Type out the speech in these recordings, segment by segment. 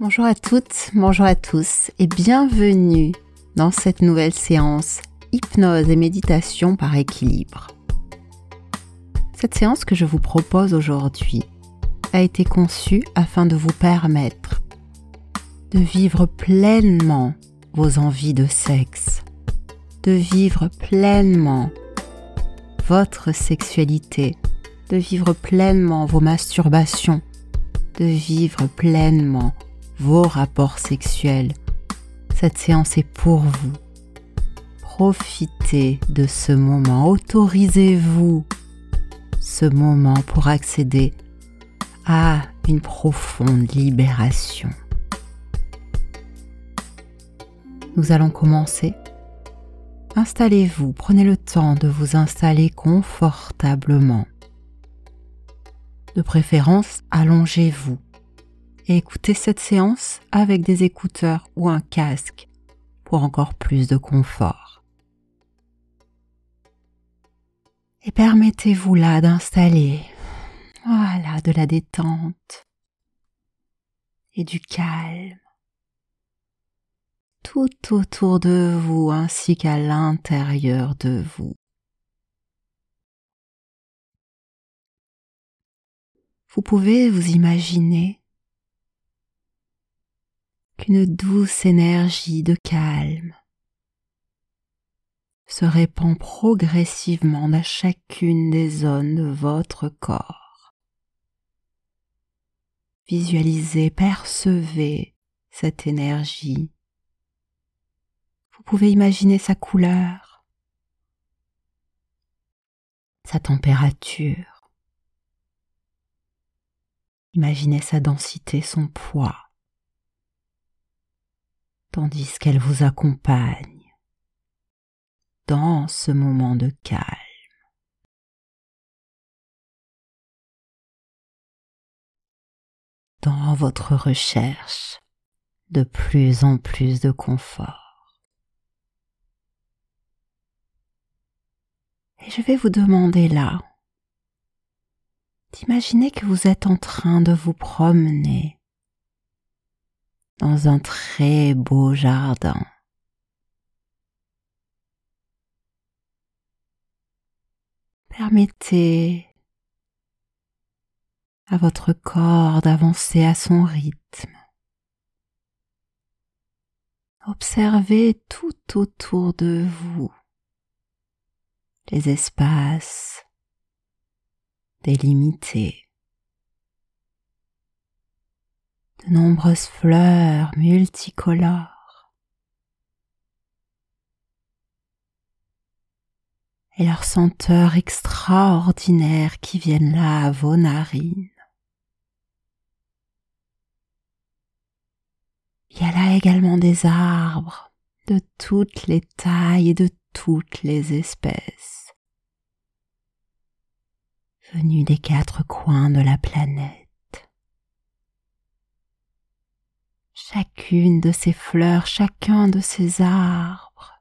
Bonjour à toutes, bonjour à tous et bienvenue dans cette nouvelle séance hypnose et méditation par équilibre. Cette séance que je vous propose aujourd'hui a été conçue afin de vous permettre de vivre pleinement vos envies de sexe, de vivre pleinement votre sexualité, de vivre pleinement vos masturbations, de vivre pleinement vos rapports sexuels. Cette séance est pour vous. Profitez de ce moment, autorisez-vous ce moment pour accéder à une profonde libération. Nous allons commencer. Installez-vous, prenez le temps de vous installer confortablement. De préférence, allongez-vous écoutez cette séance avec des écouteurs ou un casque pour encore plus de confort. Et permettez-vous là d'installer, voilà, de la détente et du calme tout autour de vous ainsi qu'à l'intérieur de vous. Vous pouvez vous imaginer qu'une douce énergie de calme se répand progressivement dans chacune des zones de votre corps. Visualisez, percevez cette énergie vous pouvez imaginer sa couleur, sa température. Imaginez sa densité, son poids, tandis qu'elle vous accompagne dans ce moment de calme. Dans votre recherche de plus en plus de confort. Et je vais vous demander là d'imaginer que vous êtes en train de vous promener dans un très beau jardin. Permettez à votre corps d'avancer à son rythme. Observez tout autour de vous les espaces délimités. De nombreuses fleurs multicolores et leurs senteurs extraordinaires qui viennent là à vos narines. Il y a là également des arbres de toutes les tailles et de toutes les espèces venus des quatre coins de la planète. Chacune de ces fleurs, chacun de ces arbres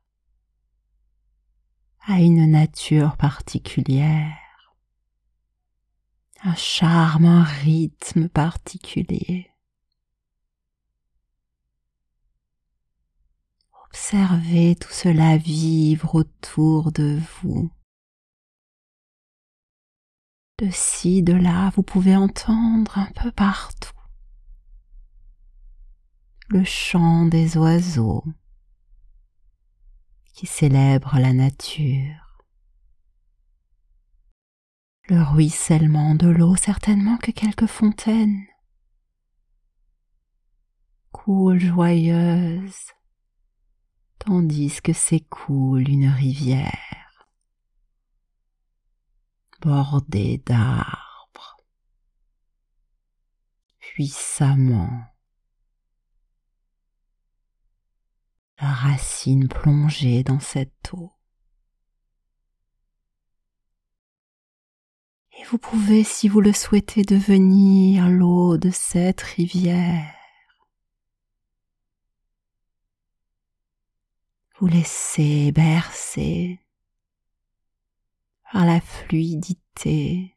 a une nature particulière, un charme, un rythme particulier. Observez tout cela vivre autour de vous. De ci, de là, vous pouvez entendre un peu partout le chant des oiseaux qui célèbrent la nature, le ruissellement de l'eau, certainement que quelques fontaines. Coulent joyeuses tandis que s'écoule une rivière bordé d'arbres, puissamment, la racine plongée dans cette eau. Et vous pouvez, si vous le souhaitez, devenir l'eau de cette rivière. Vous laissez bercer par la fluidité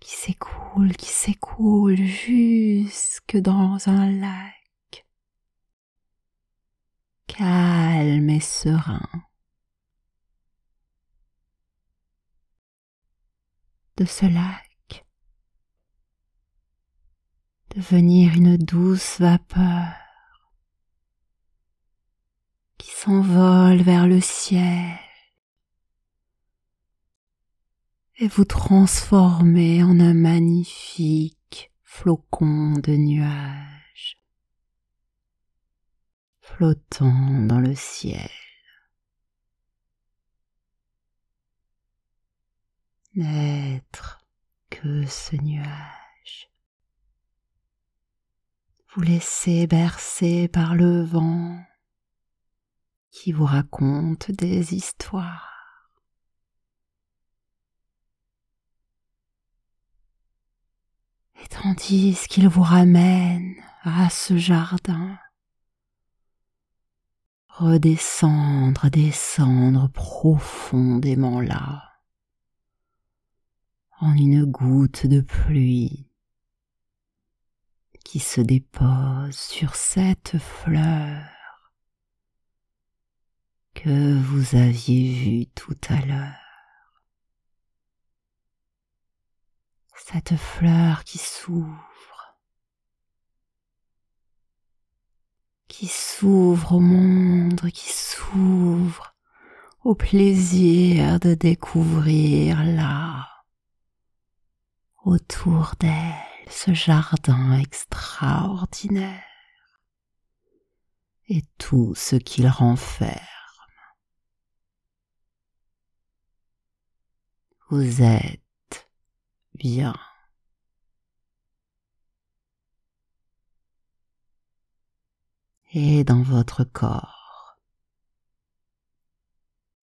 qui s'écoule, qui s'écoule jusque dans un lac calme et serein. De ce lac, devenir une douce vapeur qui s'envole vers le ciel et vous transformez en un magnifique flocon de nuages flottant dans le ciel. N'être que ce nuage. Vous laissez bercer par le vent qui vous raconte des histoires. et tandis qu'il vous ramène à ce jardin, redescendre, descendre profondément là, en une goutte de pluie qui se dépose sur cette fleur que vous aviez vue tout à l'heure. cette fleur qui s'ouvre, qui s'ouvre au monde, qui s'ouvre au plaisir de découvrir là, autour d'elle, ce jardin extraordinaire et tout ce qu'il renferme. Vous êtes bien. Et dans votre corps.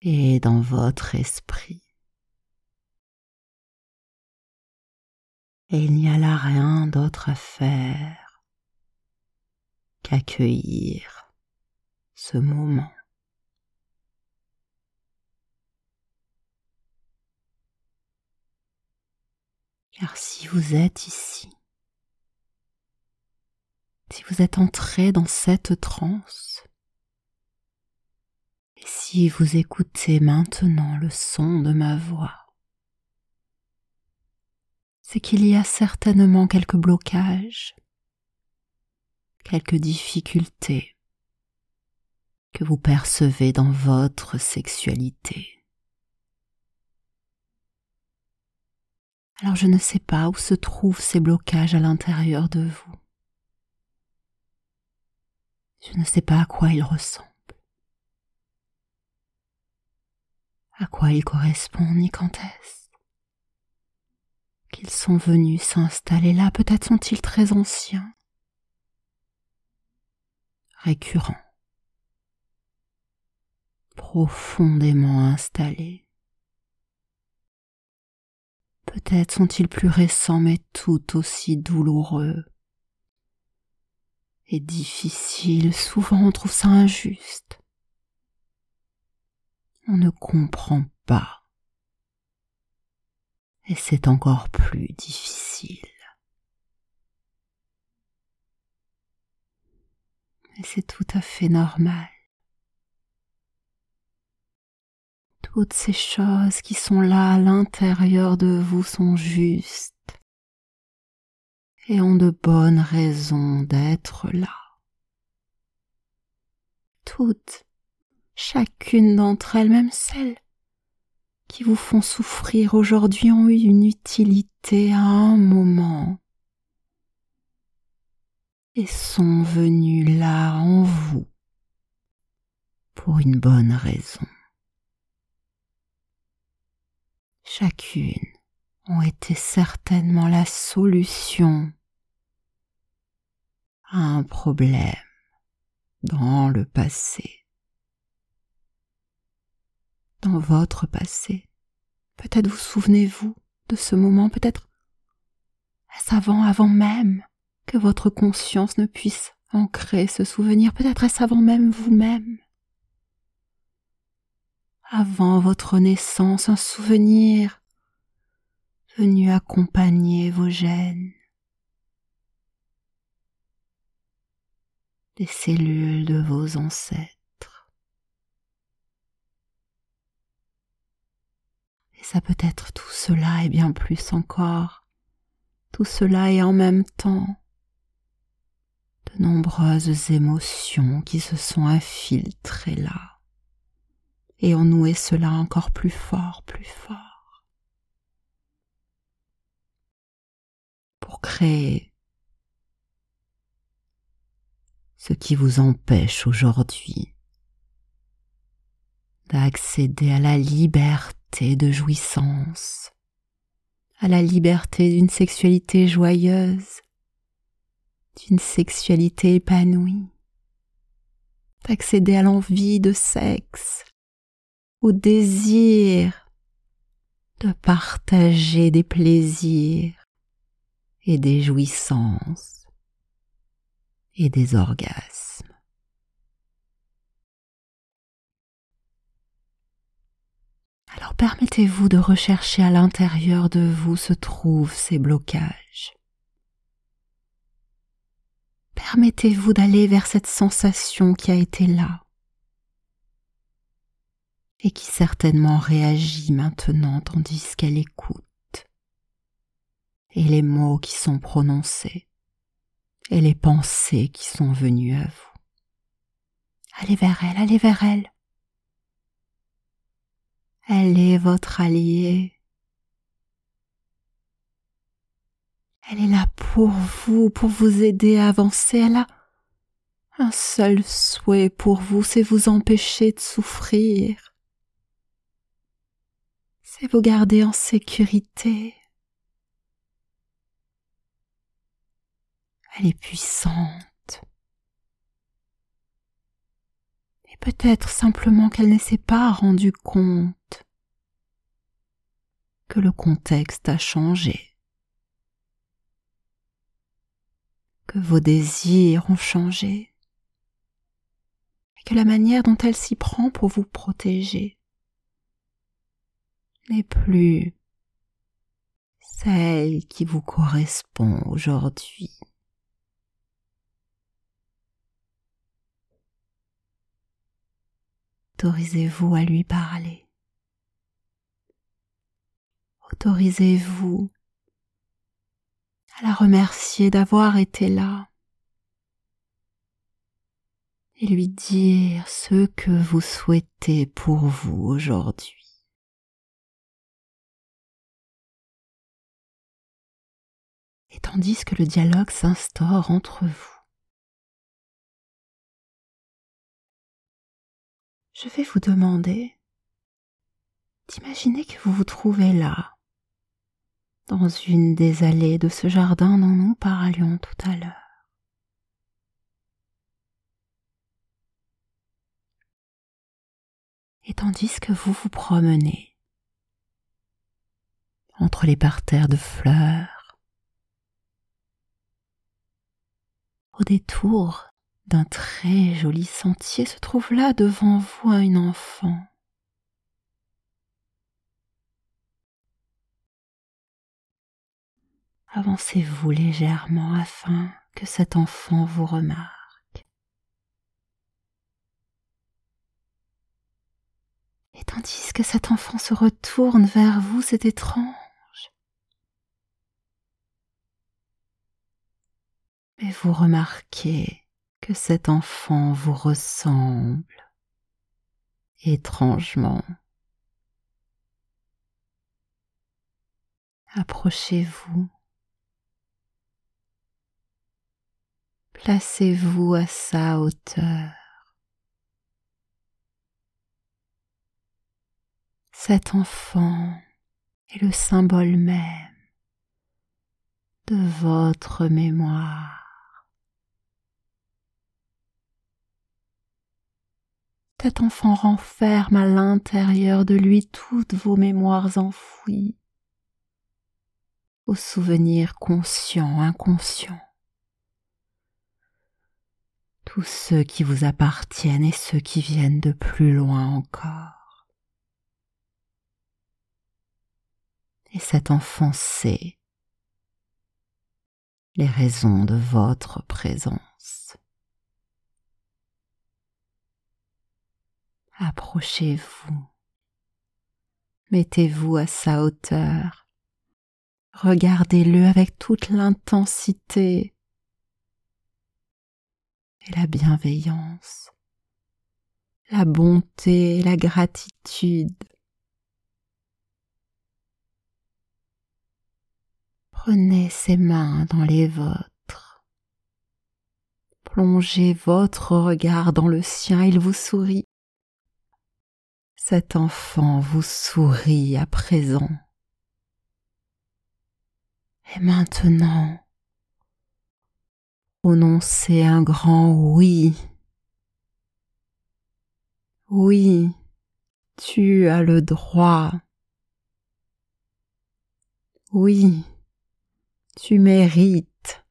Et dans votre esprit. Et il n'y a là rien d'autre à faire qu'accueillir ce moment. Car si vous êtes ici, si vous êtes entré dans cette transe, et si vous écoutez maintenant le son de ma voix, c'est qu'il y a certainement quelques blocages, quelques difficultés que vous percevez dans votre sexualité. Alors je ne sais pas où se trouvent ces blocages à l'intérieur de vous. Je ne sais pas à quoi ils ressemblent, à quoi ils correspondent ni quand est-ce qu'ils sont venus s'installer là. Peut-être sont-ils très anciens, récurrents, profondément installés. Peut-être sont-ils plus récents mais tout aussi douloureux et difficiles. Souvent on trouve ça injuste. On ne comprend pas. Et c'est encore plus difficile. Et c'est tout à fait normal. toutes ces choses qui sont là à l'intérieur de vous sont justes et ont de bonnes raisons d'être là. Toutes, chacune d'entre elles, même celles qui vous font souffrir aujourd'hui, ont eu une utilité à un moment et sont venues là en vous pour une bonne raison. chacune ont été certainement la solution un problème dans le passé. Dans votre passé. Peut-être vous souvenez-vous de ce moment, peut-être est-ce avant, avant même que votre conscience ne puisse ancrer ce souvenir, peut-être est-ce avant même vous-même? Avant votre naissance un souvenir venu accompagner vos gènes, des cellules de vos ancêtres. Et ça peut être tout cela et bien plus encore, tout cela et en même temps de nombreuses émotions qui se sont infiltrées là. Et ont noué cela encore plus fort, plus fort, pour créer ce qui vous empêche aujourd'hui d'accéder à la liberté de jouissance, à la liberté d'une sexualité joyeuse, d'une sexualité épanouie, d'accéder à l'envie de sexe, au désir de partager des plaisirs et des jouissances et des orgasmes. Alors permettez-vous de rechercher à l'intérieur de vous se trouvent ces blocages. Permettez-vous d'aller vers cette sensation qui a été là et qui certainement réagit maintenant tandis qu'elle écoute. Et les mots qui sont prononcés et les pensées qui sont venues à vous. Allez vers elle, allez vers elle. Elle est votre alliée. Elle est là pour vous, pour vous aider à avancer. Elle a un seul souhait pour vous, c'est vous empêcher de souffrir. C'est vous garder en sécurité. Elle est puissante. Et peut-être simplement qu'elle ne s'est pas rendue compte que le contexte a changé. que vos désirs ont changé et que la manière dont elle s'y prend pour vous protéger n'est plus celle qui vous correspond aujourd'hui. Autorisez-vous à lui parler. Autorisez-vous à la remercier d'avoir été là et lui dire ce que vous souhaitez pour vous aujourd'hui. Et tandis que le dialogue s'instaure entre vous, je vais vous demander d'imaginer que vous vous trouvez là, dans une des allées de ce jardin dont nous parlions tout à l'heure. Et tandis que vous vous promenez entre les parterres de fleurs, au détour d'un très joli sentier se trouve là devant vous un enfant avancez-vous légèrement afin que cet enfant vous remarque. Et tandis que cet enfant se retourne vers vous, c'est étrange. Mais vous remarquez que cet enfant vous ressemble étrangement. Approchez-vous Placez-vous à sa hauteur. Cet enfant est le symbole même de votre mémoire. Cet enfant renferme à l'intérieur de lui toutes vos mémoires enfouies, vos souvenirs conscients, inconscients tous ceux qui vous appartiennent et ceux qui viennent de plus loin encore. Et cet enfant sait les raisons de votre présence. Approchez-vous, mettez-vous à sa hauteur, regardez-le avec toute l'intensité et la bienveillance, la bonté la gratitude. Prenez ses mains dans les vôtres. Plongez votre regard dans le sien, il vous sourit. Cet enfant vous sourit à présent. Et maintenant, prononcez un grand oui. Oui, tu as le droit. Oui, tu mérites.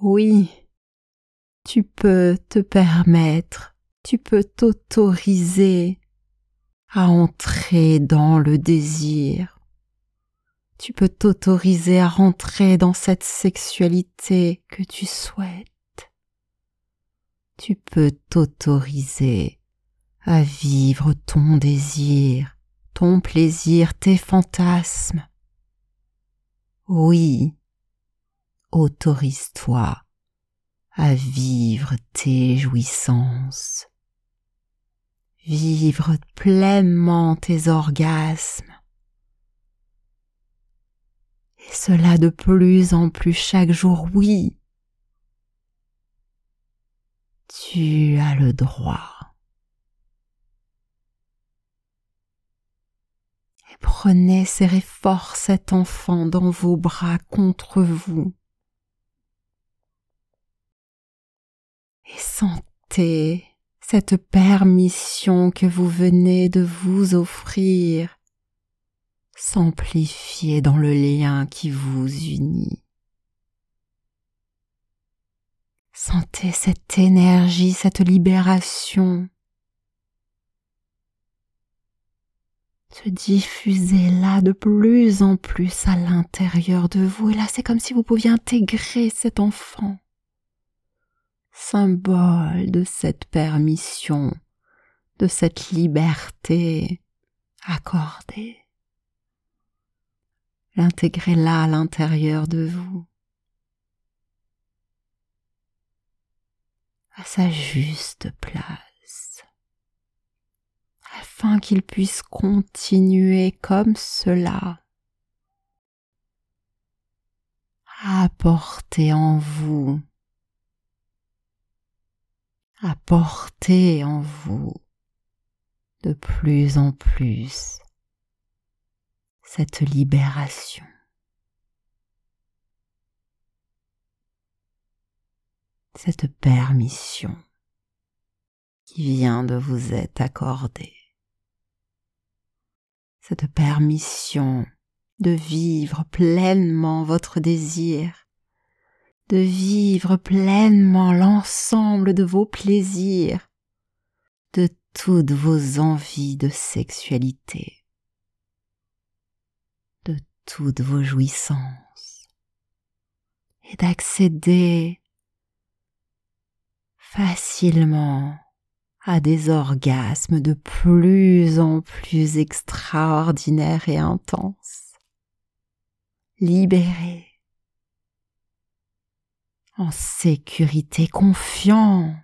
Oui, tu peux te permettre, tu peux t'autoriser à entrer dans le désir. Tu peux t'autoriser à rentrer dans cette sexualité que tu souhaites. Tu peux t'autoriser à vivre ton désir, ton plaisir, tes fantasmes. Oui, autorise-toi à vivre tes jouissances vivre pleinement tes orgasmes. Et cela de plus en plus chaque jour, oui. Tu as le droit. Et prenez, serrez fort cet enfant dans vos bras contre vous. Et sentez cette permission que vous venez de vous offrir s'amplifier dans le lien qui vous unit. Sentez cette énergie, cette libération se diffuser là de plus en plus à l'intérieur de vous. Et là, c'est comme si vous pouviez intégrer cet enfant symbole de cette permission, de cette liberté accordée. L'intégrer là à l'intérieur de vous, à sa juste place, afin qu'il puisse continuer comme cela. À apporter en vous apporter en vous de plus en plus cette libération. cette permission qui vient de vous être accordée, cette permission de vivre pleinement votre désir de vivre pleinement l'ensemble de vos plaisirs, de toutes vos envies de sexualité, de toutes vos jouissances, et d'accéder facilement à des orgasmes de plus en plus extraordinaires et intenses. Libérés en sécurité, confiant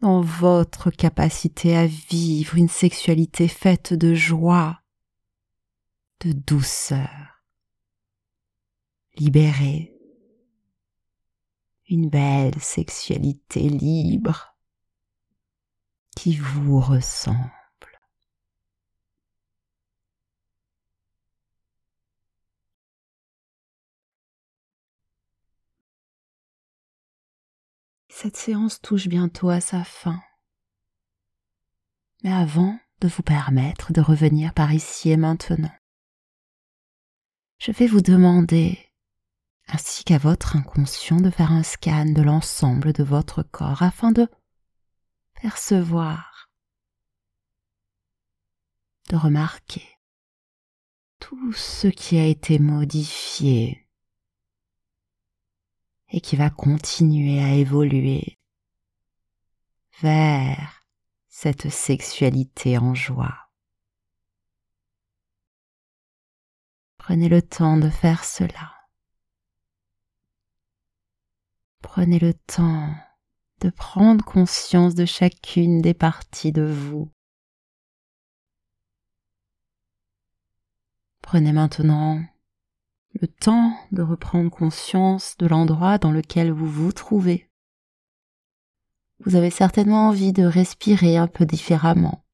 dans votre capacité à vivre une sexualité faite de joie, de douceur, libérée, une belle sexualité libre qui vous ressemble. Cette séance touche bientôt à sa fin. Mais avant de vous permettre de revenir par ici et maintenant, je vais vous demander, ainsi qu'à votre inconscient, de faire un scan de l'ensemble de votre corps afin de percevoir, de remarquer tout ce qui a été modifié et qui va continuer à évoluer vers cette sexualité en joie. Prenez le temps de faire cela. Prenez le temps de prendre conscience de chacune des parties de vous. Prenez maintenant le temps de reprendre conscience de l'endroit dans lequel vous vous trouvez. Vous avez certainement envie de respirer un peu différemment,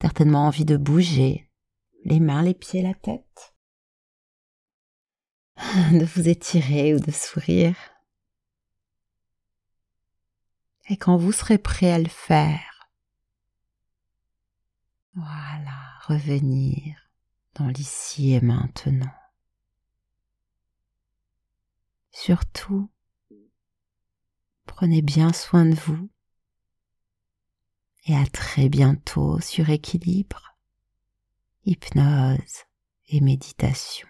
certainement envie de bouger les mains, les pieds, la tête, de vous étirer ou de sourire. Et quand vous serez prêt à le faire, voilà, revenir dans l'ici et maintenant. Surtout, prenez bien soin de vous et à très bientôt sur équilibre, hypnose et méditation.